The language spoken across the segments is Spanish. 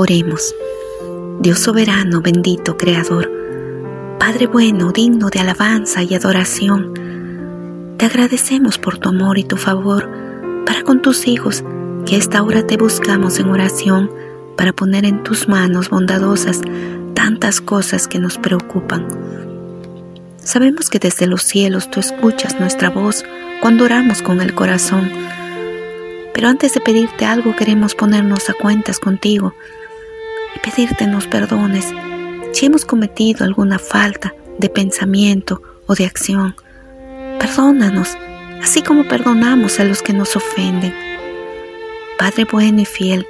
Oremos. Dios soberano, bendito, creador, Padre bueno, digno de alabanza y adoración, te agradecemos por tu amor y tu favor para con tus hijos, que esta hora te buscamos en oración para poner en tus manos bondadosas tantas cosas que nos preocupan. Sabemos que desde los cielos tú escuchas nuestra voz cuando oramos con el corazón. Pero antes de pedirte algo queremos ponernos a cuentas contigo y pedirte nos perdones si hemos cometido alguna falta de pensamiento o de acción. Perdónanos, así como perdonamos a los que nos ofenden. Padre bueno y fiel,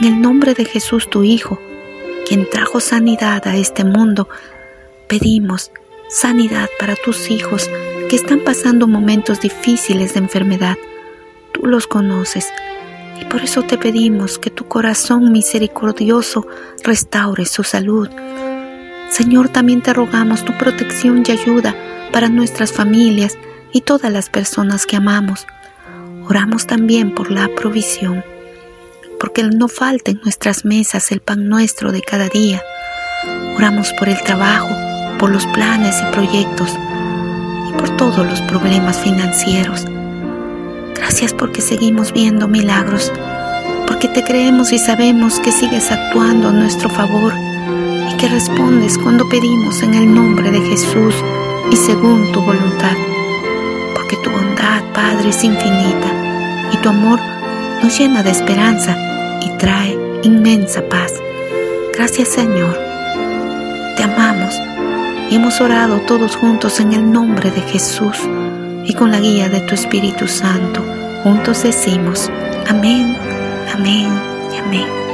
en el nombre de Jesús tu Hijo, quien trajo sanidad a este mundo, pedimos sanidad para tus hijos que están pasando momentos difíciles de enfermedad. Tú los conoces por eso te pedimos que tu corazón misericordioso restaure su salud. Señor, también te rogamos tu protección y ayuda para nuestras familias y todas las personas que amamos. Oramos también por la provisión, porque no falte en nuestras mesas el pan nuestro de cada día. Oramos por el trabajo, por los planes y proyectos y por todos los problemas financieros. Gracias porque seguimos viendo milagros, porque te creemos y sabemos que sigues actuando a nuestro favor y que respondes cuando pedimos en el nombre de Jesús y según tu voluntad, porque tu bondad, Padre, es infinita y tu amor nos llena de esperanza y trae inmensa paz. Gracias Señor, te amamos y hemos orado todos juntos en el nombre de Jesús y con la guía de tu Espíritu Santo. Juntos decimos, amén, amén y amén.